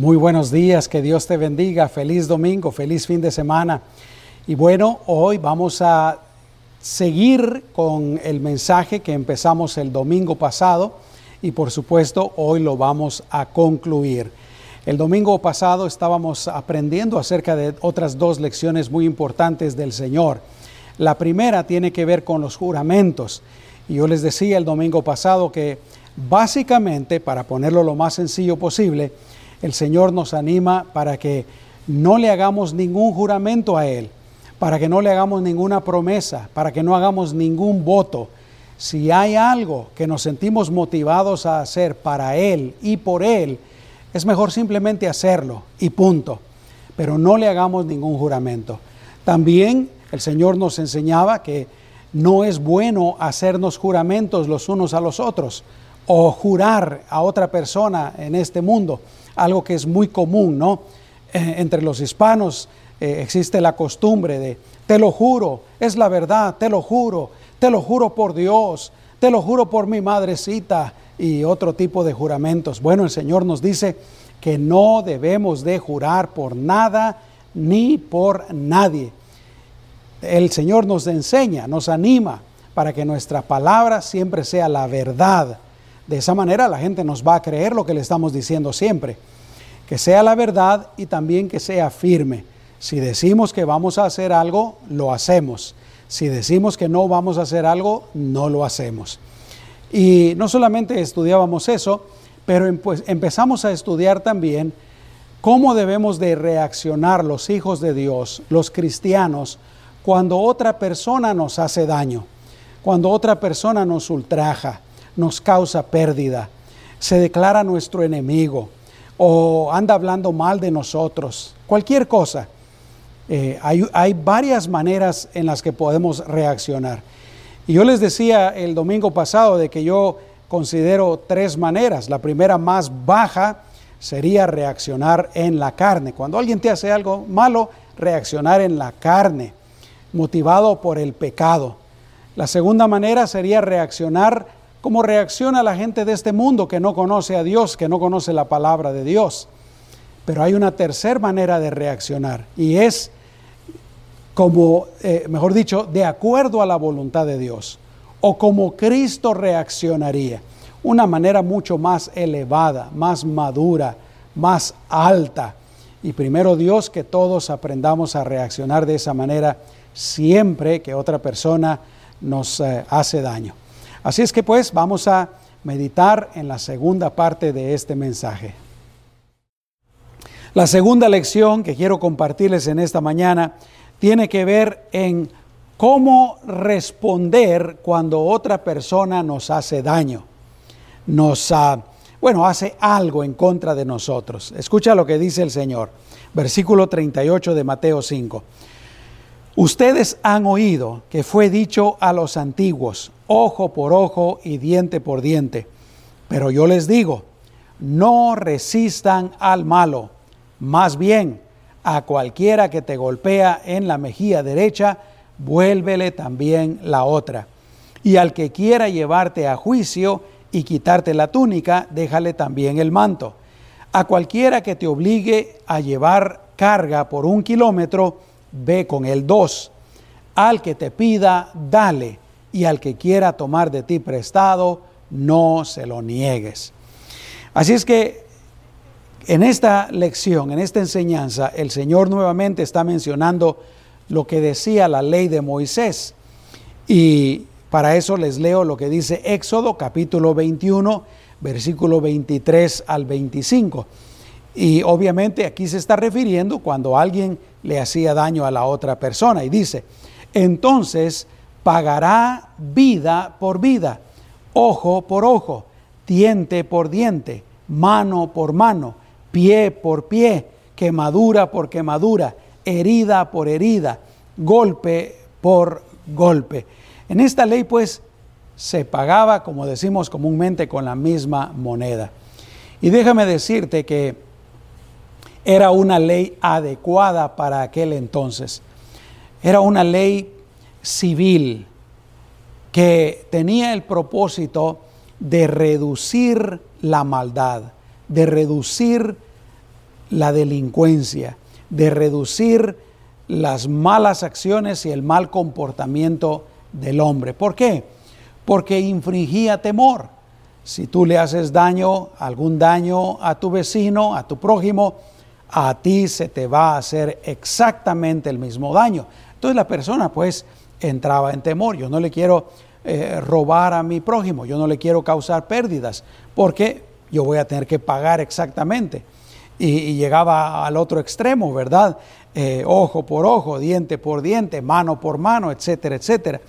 Muy buenos días, que Dios te bendiga, feliz domingo, feliz fin de semana. Y bueno, hoy vamos a seguir con el mensaje que empezamos el domingo pasado y por supuesto hoy lo vamos a concluir. El domingo pasado estábamos aprendiendo acerca de otras dos lecciones muy importantes del Señor. La primera tiene que ver con los juramentos. Y yo les decía el domingo pasado que básicamente, para ponerlo lo más sencillo posible, el Señor nos anima para que no le hagamos ningún juramento a Él, para que no le hagamos ninguna promesa, para que no hagamos ningún voto. Si hay algo que nos sentimos motivados a hacer para Él y por Él, es mejor simplemente hacerlo y punto. Pero no le hagamos ningún juramento. También el Señor nos enseñaba que no es bueno hacernos juramentos los unos a los otros o jurar a otra persona en este mundo algo que es muy común, ¿no? Eh, entre los hispanos eh, existe la costumbre de, te lo juro, es la verdad, te lo juro, te lo juro por Dios, te lo juro por mi madrecita y otro tipo de juramentos. Bueno, el Señor nos dice que no debemos de jurar por nada ni por nadie. El Señor nos enseña, nos anima para que nuestra palabra siempre sea la verdad de esa manera la gente nos va a creer lo que le estamos diciendo siempre. Que sea la verdad y también que sea firme. Si decimos que vamos a hacer algo, lo hacemos. Si decimos que no vamos a hacer algo, no lo hacemos. Y no solamente estudiábamos eso, pero pues, empezamos a estudiar también cómo debemos de reaccionar los hijos de Dios, los cristianos, cuando otra persona nos hace daño, cuando otra persona nos ultraja, nos causa pérdida, se declara nuestro enemigo o anda hablando mal de nosotros, cualquier cosa. Eh, hay, hay varias maneras en las que podemos reaccionar. Y yo les decía el domingo pasado de que yo considero tres maneras. La primera más baja sería reaccionar en la carne. Cuando alguien te hace algo malo, reaccionar en la carne, motivado por el pecado. La segunda manera sería reaccionar cómo reacciona la gente de este mundo que no conoce a Dios, que no conoce la palabra de Dios. Pero hay una tercera manera de reaccionar y es como, eh, mejor dicho, de acuerdo a la voluntad de Dios o como Cristo reaccionaría. Una manera mucho más elevada, más madura, más alta. Y primero Dios que todos aprendamos a reaccionar de esa manera siempre que otra persona nos eh, hace daño. Así es que pues vamos a meditar en la segunda parte de este mensaje. La segunda lección que quiero compartirles en esta mañana tiene que ver en cómo responder cuando otra persona nos hace daño, nos, uh, bueno, hace algo en contra de nosotros. Escucha lo que dice el Señor, versículo 38 de Mateo 5. Ustedes han oído que fue dicho a los antiguos, ojo por ojo y diente por diente. Pero yo les digo, no resistan al malo, más bien a cualquiera que te golpea en la mejilla derecha, vuélvele también la otra. Y al que quiera llevarte a juicio y quitarte la túnica, déjale también el manto. A cualquiera que te obligue a llevar carga por un kilómetro, ve con el dos. Al que te pida, dale, y al que quiera tomar de ti prestado, no se lo niegues. Así es que en esta lección, en esta enseñanza, el Señor nuevamente está mencionando lo que decía la ley de Moisés. Y para eso les leo lo que dice Éxodo capítulo 21, versículo 23 al 25. Y obviamente aquí se está refiriendo cuando alguien le hacía daño a la otra persona. Y dice, entonces pagará vida por vida, ojo por ojo, diente por diente, mano por mano, pie por pie, quemadura por quemadura, herida por herida, golpe por golpe. En esta ley pues se pagaba, como decimos comúnmente, con la misma moneda. Y déjame decirte que era una ley adecuada para aquel entonces. Era una ley civil que tenía el propósito de reducir la maldad, de reducir la delincuencia, de reducir las malas acciones y el mal comportamiento del hombre. ¿Por qué? Porque infringía temor. Si tú le haces daño, algún daño a tu vecino, a tu prójimo, a ti se te va a hacer exactamente el mismo daño. Entonces la persona pues entraba en temor. Yo no le quiero eh, robar a mi prójimo, yo no le quiero causar pérdidas, porque yo voy a tener que pagar exactamente. Y, llegaba al otro extremo, ¿verdad? Eh, ojo por ojo, diente por diente, mano por mano, etcétera, etcétera.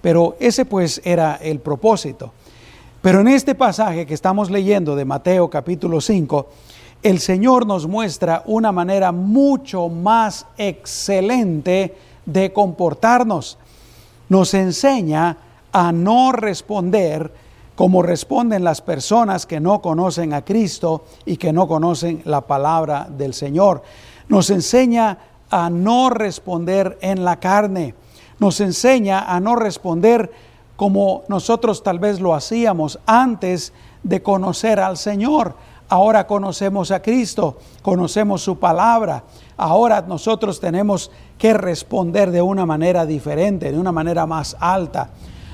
Pero ese pues era el propósito. Pero en este pasaje que estamos leyendo de Mateo capítulo 5, el Señor nos muestra una manera mucho más excelente de comportarnos. Nos enseña a no responder como responden las personas que no conocen a Cristo y que no conocen la palabra del Señor. Nos enseña a no responder en la carne. Nos enseña a no responder como nosotros tal vez lo hacíamos antes de conocer al Señor. Ahora conocemos a Cristo, conocemos su palabra. Ahora nosotros tenemos que responder de una manera diferente, de una manera más alta.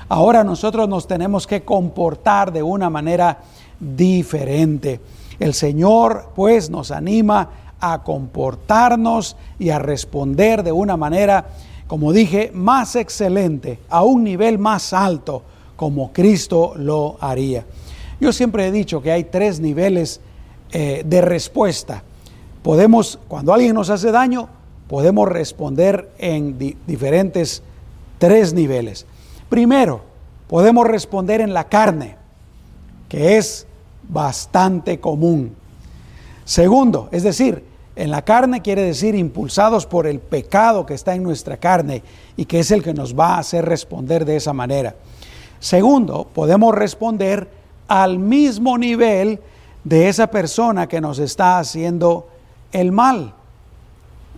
Ahora nosotros nos tenemos que comportar de una manera diferente. El Señor pues nos anima a comportarnos y a responder de una manera, como dije, más excelente, a un nivel más alto, como Cristo lo haría. Yo siempre he dicho que hay tres niveles eh, de respuesta. Podemos, cuando alguien nos hace daño, podemos responder en diferentes tres niveles. Primero, podemos responder en la carne, que es bastante común. Segundo, es decir, en la carne quiere decir impulsados por el pecado que está en nuestra carne y que es el que nos va a hacer responder de esa manera. Segundo, podemos responder al mismo nivel de esa persona que nos está haciendo el mal.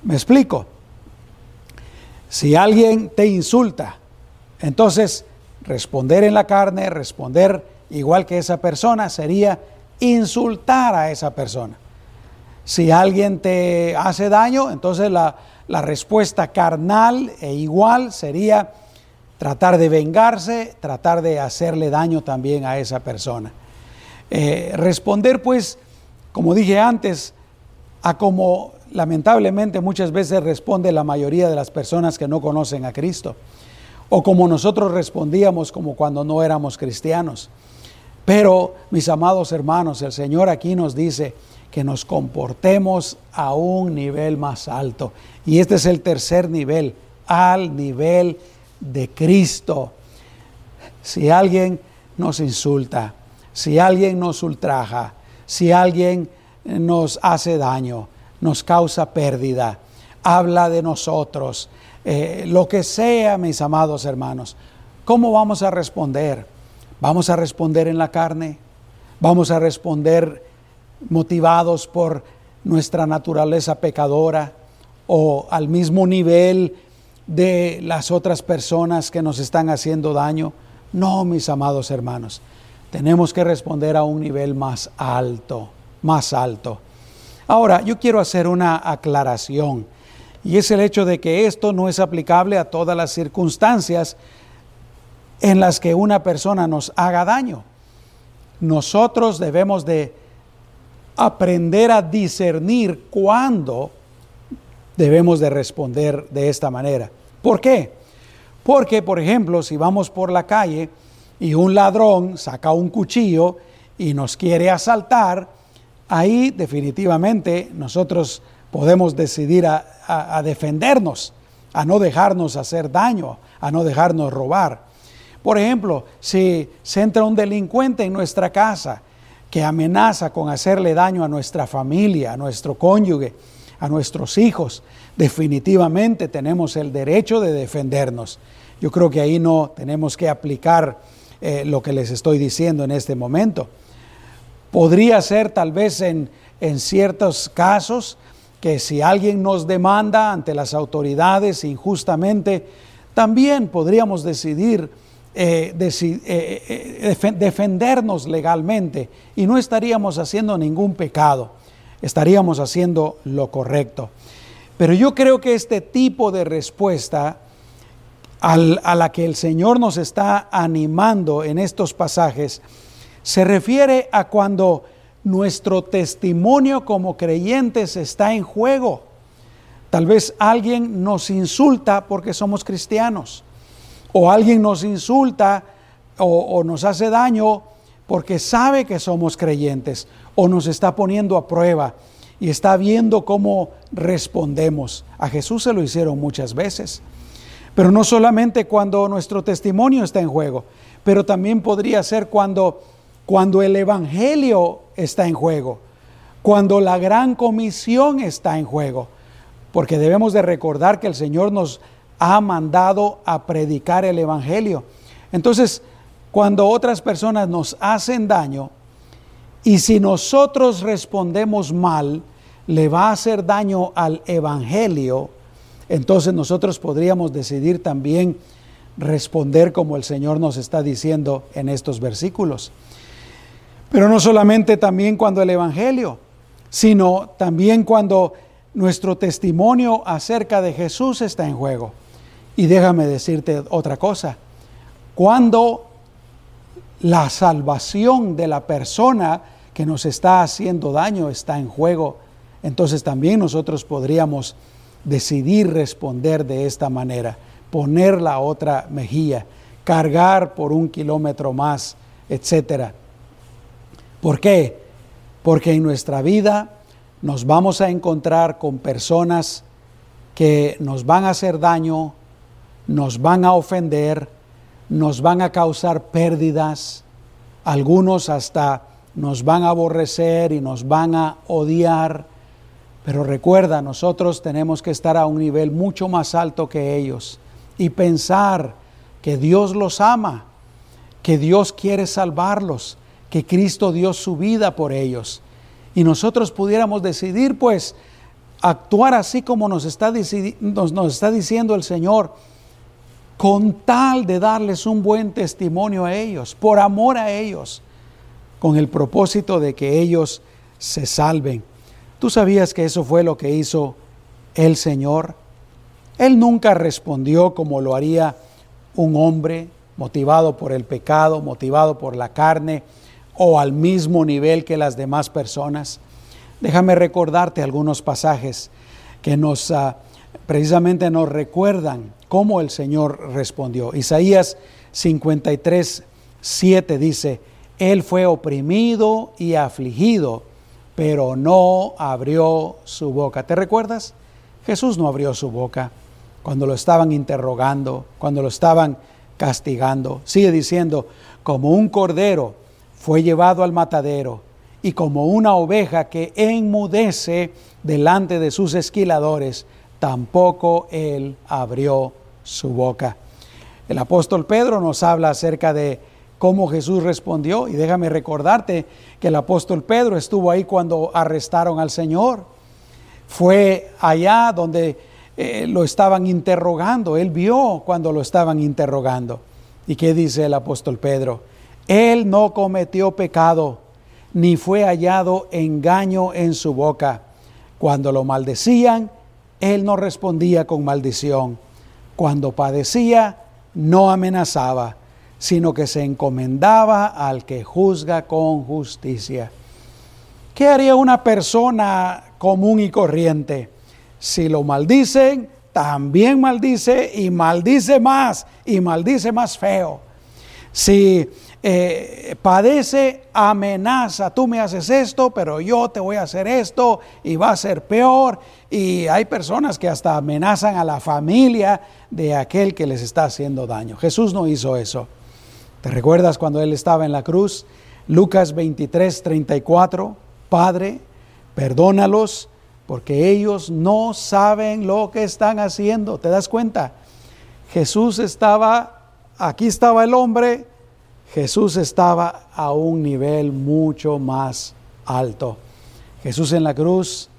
¿Me explico? Si alguien te insulta, entonces, responder en la carne, responder igual que esa persona, sería insultar a esa persona. Si alguien te hace daño, entonces la, respuesta carnal e igual sería tratar de vengarse, tratar de hacerle daño también a esa persona. Eh, responder, pues, como dije antes, a como lamentablemente muchas veces responde la mayoría de las personas que no conocen a Cristo o como nosotros respondíamos como cuando no éramos cristianos. Pero, mis amados hermanos, el Señor aquí nos dice que nos comportemos a un nivel más alto. Y este es el tercer nivel, al nivel de Cristo. Si alguien nos insulta, si alguien nos ultraja, si alguien nos hace daño, nos causa pérdida, habla de nosotros, eh, lo que sea, mis amados hermanos, ¿cómo vamos a responder? ¿Vamos a responder en la carne? ¿Vamos a responder motivados por nuestra naturaleza pecadora o al mismo nivel de las otras personas que nos están haciendo daño? No, mis amados hermanos, tenemos que responder a un nivel más alto, más alto. Ahora, yo quiero hacer una aclaración y es el hecho de que esto no es aplicable a todas las circunstancias en las que una persona nos haga daño. Nosotros debemos de aprender a discernir cuándo debemos de responder de esta manera. ¿Por qué? Porque, por ejemplo, si vamos por la calle y un ladrón saca un cuchillo y nos quiere asaltar, ahí definitivamente nosotros podemos decidir a, defendernos, a no dejarnos hacer daño, a no dejarnos robar. Por ejemplo, si se entra un delincuente en nuestra casa que amenaza con hacerle daño a nuestra familia, a nuestro cónyuge, a nuestros hijos, definitivamente tenemos el derecho de defendernos. Yo creo que ahí no tenemos que aplicar eh, lo que les estoy diciendo en este momento. Podría ser tal vez en, en ciertos casos que si alguien nos demanda ante las autoridades injustamente, también podríamos decidir eh, eh, defendernos legalmente y no estaríamos haciendo ningún pecado. estaríamos haciendo lo correcto. Pero yo creo que este tipo de respuesta a la que el Señor nos está animando en estos pasajes se refiere a cuando nuestro testimonio como creyentes está en juego. Tal vez alguien nos insulta porque somos cristianos, o alguien nos insulta o, nos hace daño porque sabe que somos creyentes, o nos está poniendo a prueba y está viendo cómo respondemos. A Jesús se lo hicieron muchas veces. Pero no solamente cuando nuestro testimonio está en juego, pero también podría ser cuando, cuando el Evangelio está en juego, cuando la gran comisión está en juego, porque debemos de recordar que el Señor nos ha mandado a predicar el Evangelio. Entonces, cuando otras personas nos hacen daño, y si nosotros respondemos mal, le va a hacer daño al Evangelio, entonces nosotros podríamos decidir también responder como el Señor nos está diciendo en estos versículos. Pero no solamente también cuando el Evangelio, sino también cuando nuestro testimonio acerca de Jesús está en juego. Y déjame decirte otra cosa, cuando la salvación de la persona que nos está haciendo daño está en juego, entonces también nosotros podríamos decidir responder de esta manera, poner la otra mejilla, cargar por un kilómetro más, etc. ¿Por qué? Porque en nuestra vida nos vamos a encontrar con personas que nos van a hacer daño, nos van a ofender, nos van a causar pérdidas, algunos hasta nos van a aborrecer y nos van a odiar pero recuerda, nosotros tenemos que estar a un nivel mucho más alto que ellos y pensar que Dios los ama, que Dios quiere salvarlos, que Cristo dio su vida por ellos. Y nosotros pudiéramos decidir, pues, actuar así como nos está, nos, nos está diciendo el Señor, con tal de darles un buen testimonio a ellos, por amor a ellos, con el propósito de que ellos se salven. ¿Tú sabías que eso fue lo que hizo el Señor? Él nunca respondió como lo haría un hombre motivado por el pecado, motivado por la carne o al mismo nivel que las demás personas. Déjame recordarte algunos pasajes que nos ah, precisamente nos recuerdan cómo el Señor respondió. Isaías 53, 7 dice, Él fue oprimido y afligido pero no abrió su boca. ¿Te recuerdas? Jesús no abrió su boca cuando lo estaban interrogando, cuando lo estaban castigando. Sigue diciendo, como un cordero fue llevado al matadero y como una oveja que enmudece delante de sus esquiladores, tampoco él abrió su boca. El apóstol Pedro nos habla acerca de cómo Jesús respondió. Y déjame recordarte que el apóstol Pedro estuvo ahí cuando arrestaron al Señor. Fue allá donde eh, lo estaban interrogando. Él vio cuando lo estaban interrogando. ¿Y qué dice el apóstol Pedro? Él no cometió pecado, ni fue hallado engaño en su boca. Cuando lo maldecían, él no respondía con maldición. Cuando padecía, no amenazaba sino que se encomendaba al que juzga con justicia. ¿Qué haría una persona común y corriente? Si lo maldicen, también maldice y maldice más y maldice más feo. Si eh, padece, amenaza, tú me haces esto, pero yo te voy a hacer esto y va a ser peor. Y hay personas que hasta amenazan a la familia de aquel que les está haciendo daño. Jesús no hizo eso. ¿Te recuerdas cuando Él estaba en la cruz? Lucas 23, 34, Padre, perdónalos porque ellos no saben lo que están haciendo. ¿Te das cuenta? Jesús estaba, aquí estaba el hombre, Jesús estaba a un nivel mucho más alto. Jesús en la cruz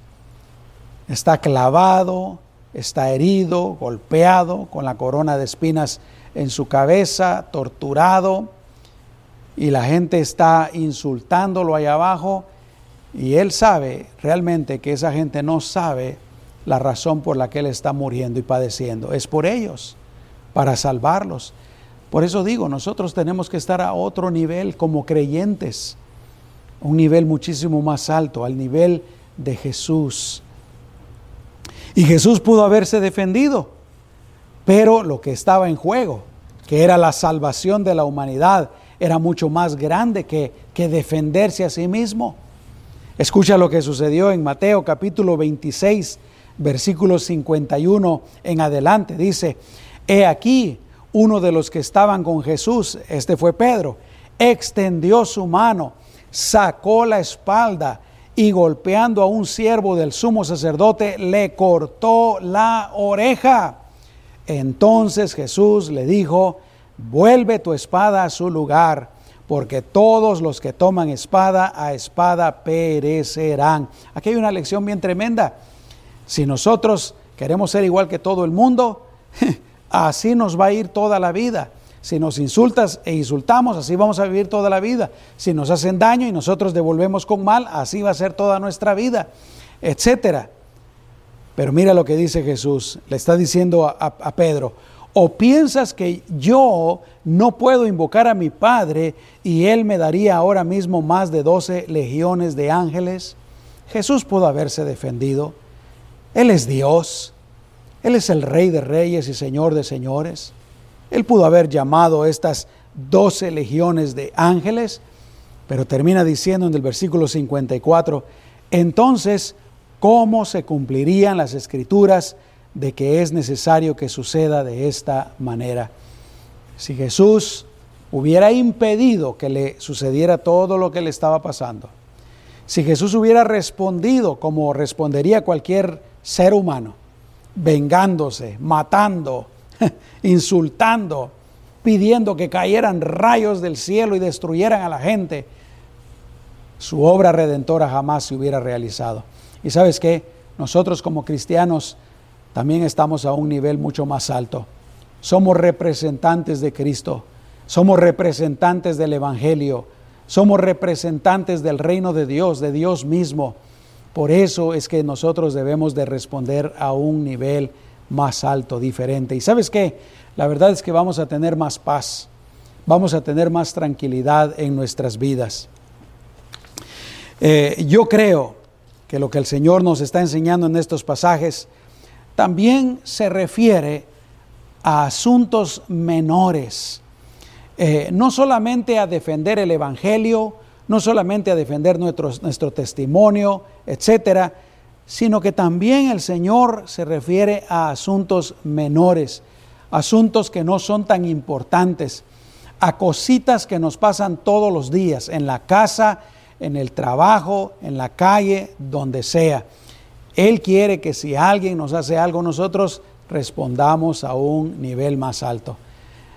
está clavado, está herido, golpeado, con la corona de espinas en su cabeza, torturado, y la gente está insultándolo ahí abajo, Y él sabe realmente que esa gente no sabe la razón por la que él está muriendo y padeciendo. Es por ellos, para salvarlos. Por eso digo, nosotros tenemos que estar a otro nivel como creyentes, un nivel muchísimo más alto, al nivel de Jesús. Y Jesús pudo haberse defendido, pero lo que estaba en juego, que era la salvación de la humanidad, era mucho más grande que, que defenderse a sí mismo. Escucha lo que sucedió en Mateo capítulo 26, versículo 51 en adelante. Dice, he aquí uno de los que estaban con Jesús, este fue Pedro, extendió su mano, sacó la espalda y golpeando a un siervo del sumo sacerdote, le cortó la oreja. Entonces Jesús le dijo, vuelve tu espada a su lugar porque todos los que toman espada a espada perecerán. Aquí hay una lección bien tremenda. Si nosotros queremos ser igual que todo el mundo, así nos va a ir toda la vida. Si nos insultas e insultamos, así vamos a vivir toda la vida. Si nos hacen daño y nosotros devolvemos con mal, así va a ser toda nuestra vida, etcétera. Pero mira lo que dice Jesús, le está diciendo a, Pedro, ¿O piensas que yo no puedo invocar a mi Padre y Él me daría ahora mismo más de doce legiones de ángeles? Jesús pudo haberse defendido. Él es Dios. Él es el Rey de Reyes y Señor de Señores. Él pudo haber llamado estas doce legiones de ángeles, pero termina diciendo en el versículo 54, entonces, ¿cómo se cumplirían las escrituras de que es necesario que suceda de esta manera. Si Jesús hubiera impedido que le sucediera todo lo que le estaba pasando, si Jesús hubiera respondido como respondería cualquier ser humano, vengándose, matando, insultando, pidiendo que cayeran rayos del cielo y destruyeran a la gente, su obra redentora jamás se hubiera realizado. Y sabes qué, nosotros como cristianos también estamos a un nivel mucho más alto. Somos representantes de Cristo, somos representantes del Evangelio, somos representantes del reino de Dios, de Dios mismo. Por eso es que nosotros debemos de responder a un nivel más alto, diferente. Y sabes qué, la verdad es que vamos a tener más paz, vamos a tener más tranquilidad en nuestras vidas. Eh, yo creo que lo que el Señor nos está enseñando en estos pasajes también se refiere a asuntos menores, eh, no solamente a defender el Evangelio, no solamente a defender nuestro, nuestro testimonio, etcétera, sino que también el Señor se refiere a asuntos menores, asuntos que no son tan importantes, a cositas que nos pasan todos los días, en la casa, en el trabajo, en la calle, donde sea. Él quiere que si alguien nos hace algo, nosotros respondamos a un nivel más alto.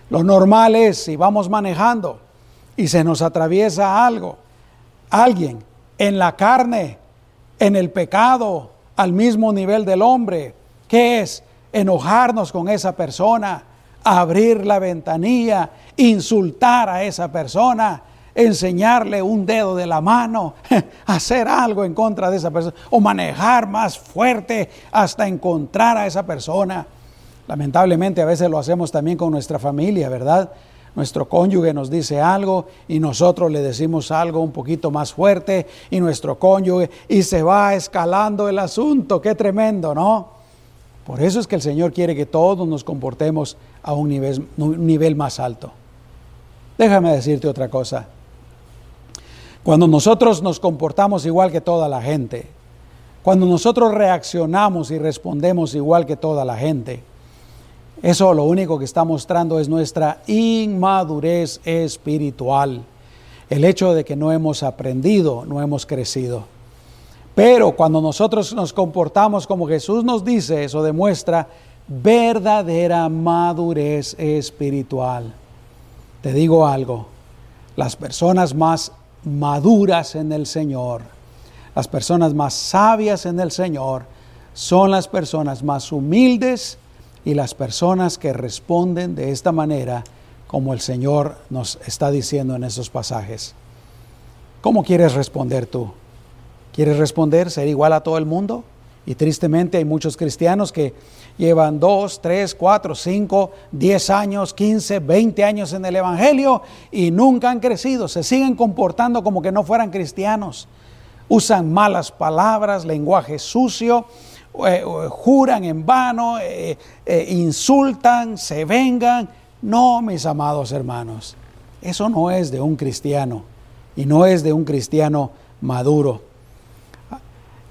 Lo normal es, si vamos manejando y se nos atraviesa algo, alguien en la carne, en el pecado, al mismo nivel del hombre, ¿qué es? Enojarnos con esa persona, abrir la ventanilla, insultar a esa persona, enseñarle un dedo de la mano, hacer algo en contra de esa persona o manejar más fuerte hasta encontrar a esa persona. Lamentablemente a veces lo hacemos también con nuestra familia, ¿verdad? Nuestro cónyuge nos dice algo y nosotros le decimos algo un poquito más fuerte y nuestro cónyuge y se va escalando el asunto. Qué tremendo, ¿no? Por eso es que el Señor quiere que todos nos comportemos a un nivel, un nivel más alto. Déjame decirte otra cosa. Cuando nosotros nos comportamos igual que toda la gente, cuando nosotros reaccionamos y respondemos igual que toda la gente, eso lo único que está mostrando es nuestra inmadurez espiritual, el hecho de que no hemos aprendido, no hemos crecido. Pero cuando nosotros nos comportamos como Jesús nos dice, eso demuestra verdadera madurez espiritual. Te digo algo, las personas más maduras en el Señor, las personas más sabias en el Señor, son las personas más humildes y las personas que responden de esta manera como el Señor nos está diciendo en esos pasajes. ¿Cómo quieres responder tú? ¿Quieres responder ser igual a todo el mundo? Y tristemente hay muchos cristianos que llevan dos, tres, cuatro, cinco, diez años, quince, veinte años en el Evangelio y nunca han crecido. Se siguen comportando como que no fueran cristianos. Usan malas palabras, lenguaje sucio, eh, juran en vano, eh, eh, insultan, se vengan. No, mis amados hermanos, eso no es de un cristiano y no es de un cristiano maduro.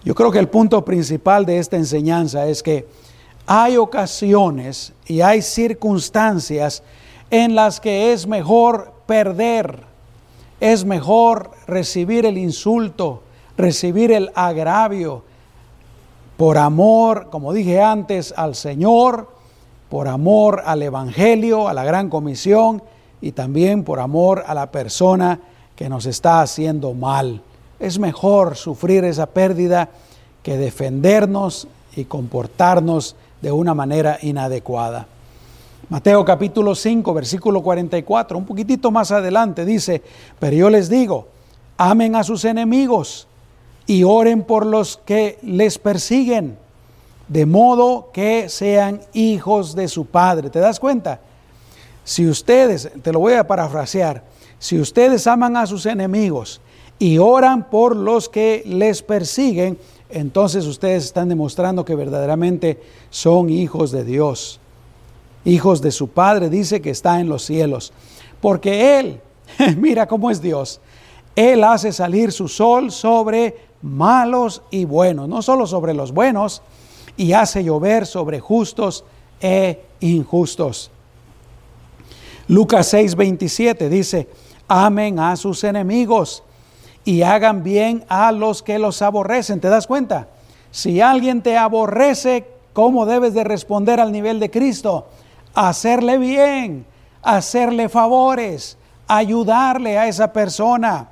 Yo creo que el punto principal de esta enseñanza es que hay ocasiones y hay circunstancias en las que es mejor perder, es mejor recibir el insulto, recibir el agravio, por amor, como dije antes, al Señor, por amor al Evangelio, a la gran comisión y también por amor a la persona que nos está haciendo mal. Es mejor sufrir esa pérdida que defendernos y comportarnos de una manera inadecuada. Mateo capítulo 5, versículo 44, un poquitito más adelante dice, pero yo les digo, amen a sus enemigos y oren por los que les persiguen, de modo que sean hijos de su Padre. ¿Te das cuenta? Si ustedes, te lo voy a parafrasear, si ustedes aman a sus enemigos y oran por los que les persiguen, entonces ustedes están demostrando que verdaderamente son hijos de Dios, hijos de su Padre, dice que está en los cielos. Porque Él, mira cómo es Dios, Él hace salir su sol sobre malos y buenos, no solo sobre los buenos, y hace llover sobre justos e injustos. Lucas 6:27 dice, amen a sus enemigos y hagan bien a los que los aborrecen. ¿Te das cuenta? Si alguien te aborrece, ¿cómo debes de responder al nivel de Cristo? Hacerle bien, hacerle favores, ayudarle a esa persona.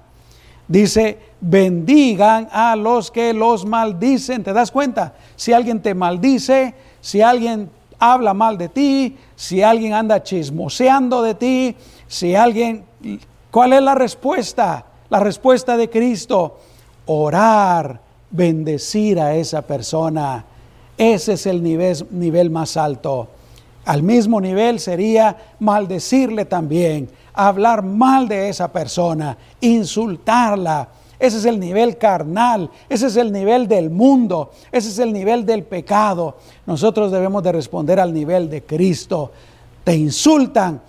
Dice, bendigan a los que los maldicen. ¿Te das cuenta? Si alguien te maldice, si alguien habla mal de ti, si alguien anda chismoseando de ti, si alguien ¿Cuál es la respuesta? La respuesta de Cristo, orar, bendecir a esa persona. Ese es el nivel, más alto. Al mismo nivel sería maldecirle también, hablar mal de esa persona, insultarla. Ese es el nivel carnal, ese es el nivel del mundo, ese es el nivel del pecado. Nosotros debemos de responder al nivel de Cristo. Te insultan,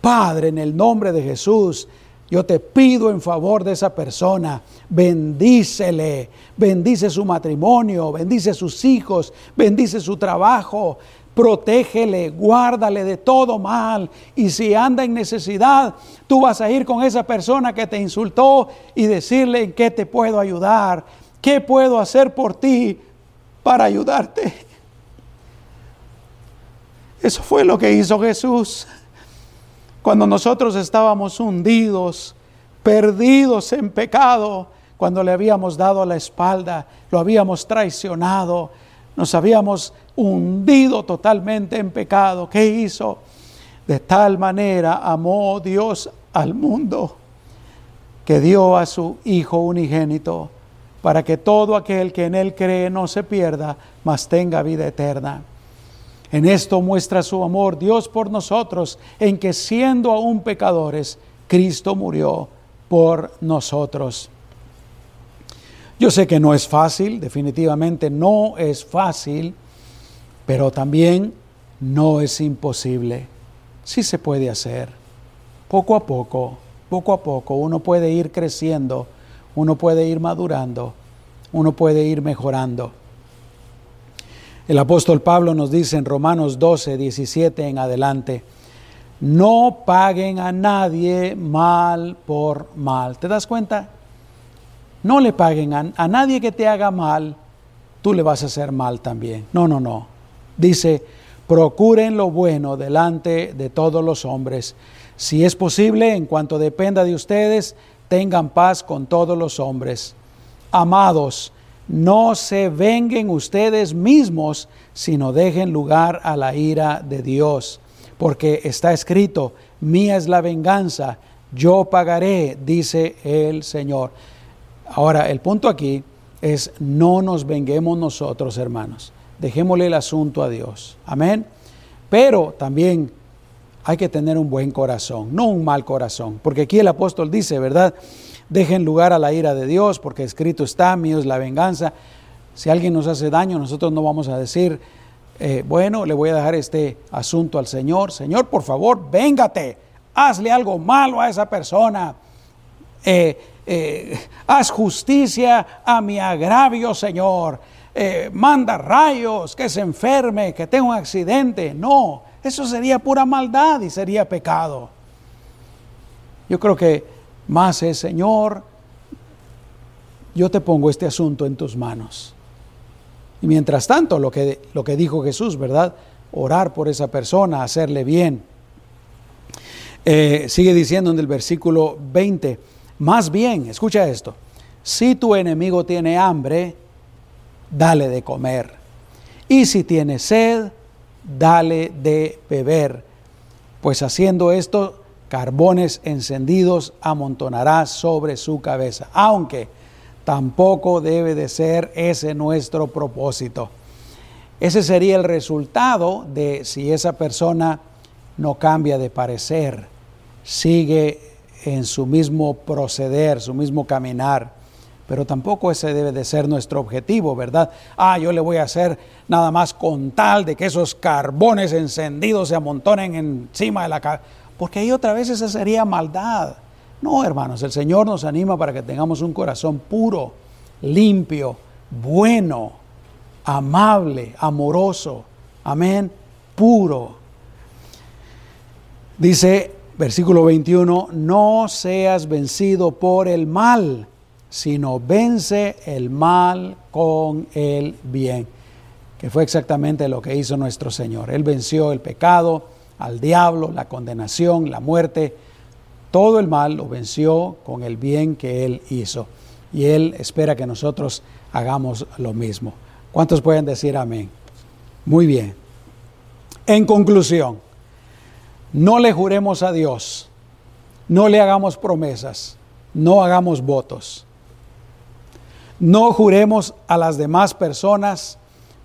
Padre, en el nombre de Jesús, yo te pido en favor de esa persona, bendícele, bendice su matrimonio, bendice sus hijos, bendice su trabajo, protégele, guárdale de todo mal. Y si anda en necesidad, tú vas a ir con esa persona que te insultó y decirle en qué te puedo ayudar, qué puedo hacer por ti para ayudarte. Eso fue lo que hizo Jesús. Cuando nosotros estábamos hundidos, perdidos en pecado, cuando le habíamos dado la espalda, lo habíamos traicionado, nos habíamos hundido totalmente en pecado. ¿Qué hizo? De tal manera amó Dios al mundo que dio a su Hijo unigénito para que todo aquel que en Él cree no se pierda, mas tenga vida eterna. En esto muestra su amor Dios por nosotros, en que siendo aún pecadores, Cristo murió por nosotros. Yo sé que no es fácil, definitivamente no es fácil, pero también no es imposible. Sí se puede hacer. Poco a poco, poco a poco, uno puede ir creciendo, uno puede ir madurando, uno puede ir mejorando. El apóstol Pablo nos dice en Romanos 12, 17 en adelante, no paguen a nadie mal por mal. ¿Te das cuenta? No le paguen a, nadie que te haga mal, tú le vas a hacer mal también. No, no, no. Dice, procuren lo bueno delante de todos los hombres. Si es posible, en cuanto dependa de ustedes, tengan paz con todos los hombres. Amados, no se venguen ustedes mismos, sino dejen lugar a la ira de Dios. Porque está escrito, mía es la venganza, yo pagaré, dice el Señor. Ahora, el punto aquí es no nos venguemos nosotros, hermanos. Dejémosle el asunto a Dios. Amén. Pero también hay que tener un buen corazón, no un mal corazón. Porque aquí el apóstol dice, ¿verdad? Dejen lugar a la ira de Dios, porque escrito está, mío es la venganza. Si alguien nos hace daño, nosotros no vamos a decir, eh, bueno, le voy a dejar este asunto al Señor. Señor, por favor, véngate, hazle algo malo a esa persona. Eh, eh, haz justicia a mi agravio, Señor. manda rayos, que se enferme, que tenga un accidente. No, eso sería pura maldad y sería pecado. Yo creo que más es, Señor, yo te pongo este asunto en tus manos. Y mientras tanto, lo que, lo que dijo Jesús, ¿verdad? Orar por esa persona, hacerle bien. Eh, sigue diciendo en el versículo 20, más bien, escucha esto, si tu enemigo tiene hambre, dale de comer. Y si tiene sed, dale de beber. Pues haciendo esto, carbones encendidos amontonará sobre su cabeza, aunque tampoco debe de ser ese nuestro propósito. Ese sería el resultado de si esa persona no cambia de parecer, sigue en su mismo proceder, su mismo caminar. Pero tampoco ese debe de ser nuestro objetivo, ¿verdad? Ah, yo le voy a hacer nada más con tal de que esos carbones encendidos se amontonen encima de la cabeza porque ahí otra vez esa sería maldad. No, hermanos, el Señor nos anima para que tengamos un corazón puro, limpio, bueno, amable, amoroso. Amén, puro. Dice versículo 21, no seas vencido por el mal, sino vence el mal con el bien, que fue exactamente lo que hizo nuestro Señor. Él venció el pecado, al diablo, la condenación, la muerte, todo el mal lo venció con el bien que Él hizo. Y Él espera que nosotros hagamos lo mismo. ¿Cuántos pueden decir amén? Muy bien. En conclusión, no le juremos a Dios, no le hagamos promesas, no hagamos votos. No juremos a las demás personas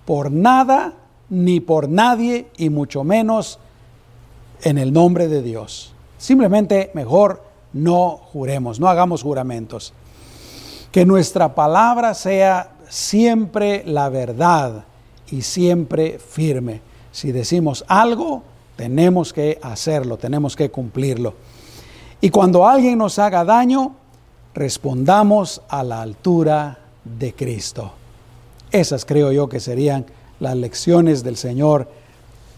por nada ni por nadie y mucho menos en el nombre de Dios. Simplemente mejor no juremos, no hagamos juramentos. Que nuestra palabra sea siempre la verdad y siempre firme. Si decimos algo, tenemos que hacerlo, tenemos que cumplirlo. Y cuando alguien nos haga daño, respondamos a la altura de Cristo. Esas creo yo que serían las lecciones del Señor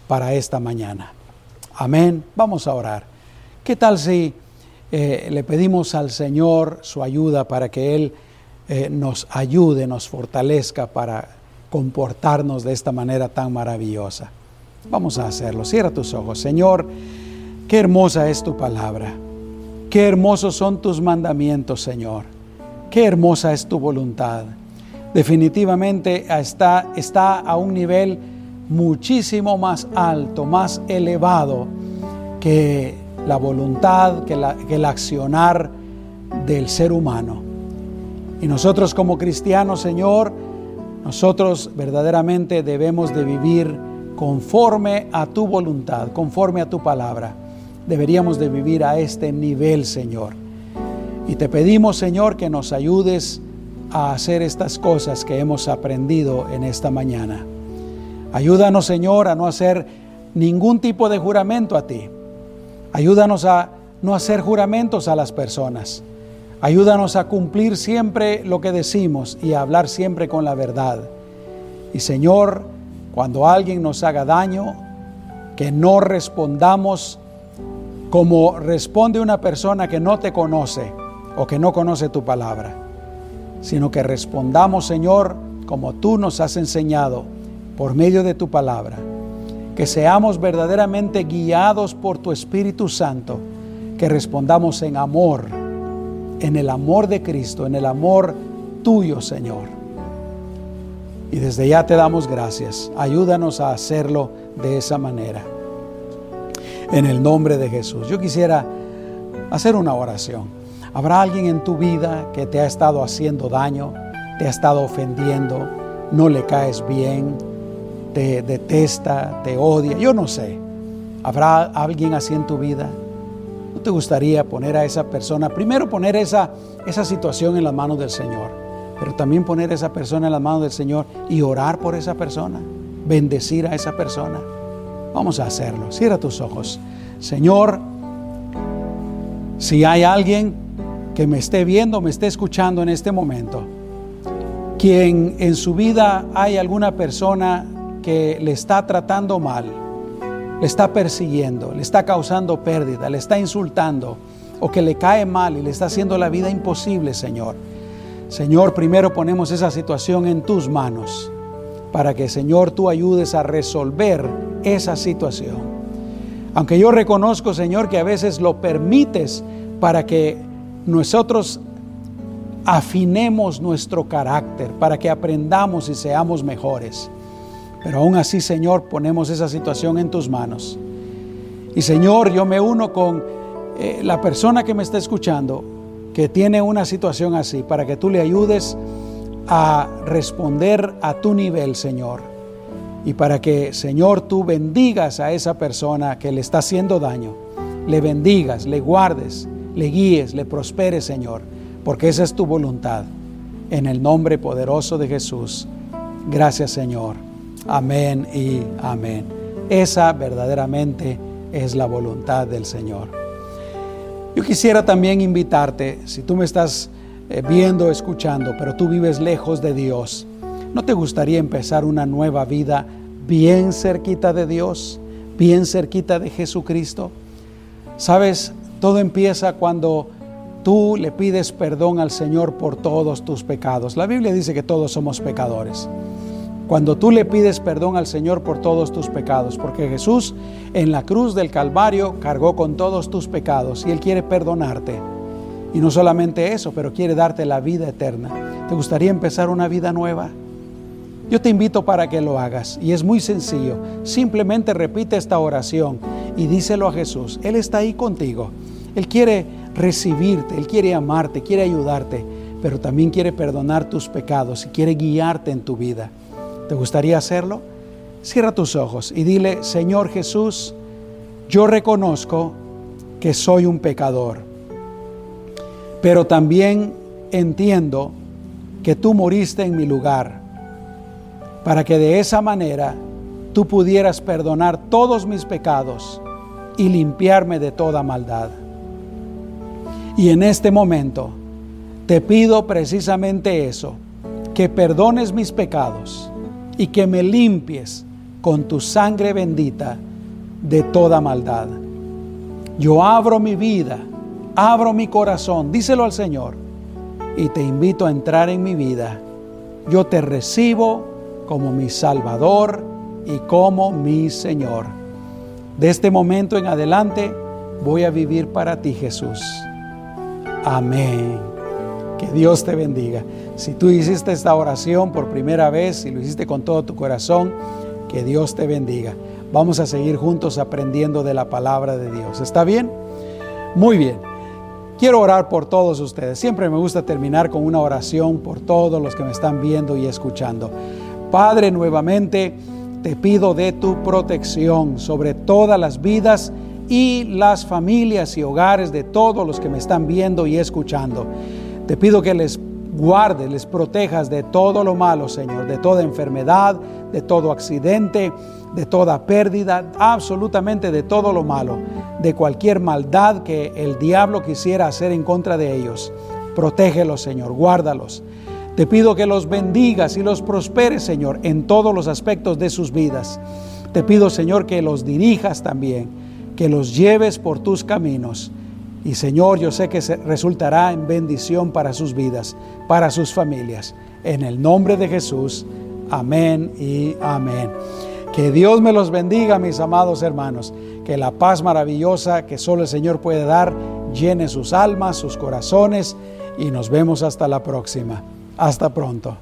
para esta mañana. Amén. Vamos a orar. ¿Qué tal si eh, le pedimos al Señor su ayuda para que Él eh, nos ayude, nos fortalezca para comportarnos de esta manera tan maravillosa? Vamos a hacerlo. Cierra tus ojos. Señor, qué hermosa es tu palabra. Qué hermosos son tus mandamientos, Señor. Qué hermosa es tu voluntad. Definitivamente está, está a un nivel muchísimo más alto, más elevado que la voluntad, que, el accionar del ser humano. Y nosotros como cristianos, Señor, nosotros verdaderamente debemos de vivir conforme a tu voluntad, conforme a tu palabra. Deberíamos de vivir a este nivel, Señor. Y te pedimos, Señor, que nos ayudes a hacer estas cosas que hemos aprendido en esta mañana. Ayúdanos, Señor, a no hacer ningún tipo de juramento a ti. Ayúdanos a no hacer juramentos a las personas. Ayúdanos a cumplir siempre lo que decimos y a hablar siempre con la verdad. Y Señor, cuando alguien nos haga daño, que no respondamos como responde una persona que no te conoce o que no conoce tu palabra, sino que respondamos, Señor, como tú nos has enseñado por medio de tu palabra, que seamos verdaderamente guiados por tu Espíritu Santo, que respondamos en amor, en el amor de Cristo, en el amor tuyo, Señor. Y desde ya te damos gracias. Ayúdanos a hacerlo de esa manera. En el nombre de Jesús. Yo quisiera hacer una oración. ¿Habrá alguien en tu vida que te ha estado haciendo daño? te ha estado ofendiendo, no le caes bien, te detesta, te odia, yo no sé. ¿Habrá alguien así en tu vida? ¿No te gustaría poner a esa persona, primero poner esa, esa situación en las manos del Señor, pero también poner a esa persona en las manos del Señor y orar por esa persona, bendecir a esa persona? Vamos a hacerlo. Cierra tus ojos. Señor, si hay alguien que me esté viendo, me esté escuchando en este momento, quien en su vida hay alguna persona que le está tratando mal, le está persiguiendo, le está causando pérdida, le está insultando o que le cae mal y le está haciendo la vida imposible, Señor. Señor, primero ponemos esa situación en tus manos para que, Señor, tú ayudes a resolver esa situación. Aunque yo reconozco, Señor, que a veces lo permites para que nosotros afinemos nuestro carácter, para que aprendamos y seamos mejores. Pero aún así, Señor, ponemos esa situación en tus manos. Y Señor, yo me uno con eh, la persona que me está escuchando, que tiene una situación así, para que tú le ayudes a responder a tu nivel, Señor y para que, Señor, tú bendigas a esa persona que le está haciendo daño. Le bendigas, le guardes, le guíes, le prosperes, Señor, porque esa es tu voluntad. En el nombre poderoso de Jesús. Gracias, Señor. Amén y amén. Esa verdaderamente es la voluntad del Señor. Yo quisiera también invitarte, si tú me estás eh, viendo, escuchando, pero tú vives lejos de Dios, ¿no te gustaría empezar una nueva vida bien cerquita de Dios, bien cerquita de Jesucristo. Sabes, todo empieza cuando tú le pides perdón al Señor por todos tus pecados. La Biblia dice que todos somos pecadores. Cuando tú le pides perdón al Señor por todos tus pecados, porque Jesús en la cruz del Calvario cargó con todos tus pecados y Él quiere perdonarte. Y no solamente eso, pero quiere darte la vida eterna. ¿Te gustaría empezar una vida nueva? Yo te invito para que lo hagas y es muy sencillo. Simplemente repite esta oración y díselo a Jesús. Él está ahí contigo. Él quiere recibirte, Él quiere amarte, quiere ayudarte, pero también quiere perdonar tus pecados y quiere guiarte en tu vida. ¿Te gustaría hacerlo? Cierra tus ojos y dile, Señor Jesús, yo reconozco que soy un pecador, pero también entiendo que tú moriste en mi lugar para que de esa manera tú pudieras perdonar todos mis pecados y limpiarme de toda maldad. Y en este momento te pido precisamente eso, que perdones mis pecados y que me limpies con tu sangre bendita de toda maldad. Yo abro mi vida, abro mi corazón, díselo al Señor, y te invito a entrar en mi vida. Yo te recibo como mi Salvador y como mi Señor. De este momento en adelante voy a vivir para ti, Jesús. Amén. Que Dios te bendiga. Si tú hiciste esta oración por primera vez y lo hiciste con todo tu corazón, que Dios te bendiga. Vamos a seguir juntos aprendiendo de la palabra de Dios. ¿Está bien? Muy bien. Quiero orar por todos ustedes. Siempre me gusta terminar con una oración por todos los que me están viendo y escuchando. Padre, nuevamente te pido de tu protección sobre todas las vidas y las familias y hogares de todos los que me están viendo y escuchando. Te pido que les guardes, les protejas de todo lo malo, Señor, de toda enfermedad, de todo accidente, de toda pérdida, absolutamente de todo lo malo, de cualquier maldad que el diablo quisiera hacer en contra de ellos. Protégelos, Señor, guárdalos. Te pido que los bendigas y los prosperes, Señor, en todos los aspectos de sus vidas. Te pido, Señor, que los dirijas también, que los lleves por tus caminos. Y Señor, yo sé que resultará en bendición para sus vidas, para sus familias. En el nombre de Jesús, amén y amén. Que Dios me los bendiga, mis amados hermanos. Que la paz maravillosa que solo el Señor puede dar llene sus almas, sus corazones. Y nos vemos hasta la próxima. Hasta pronto.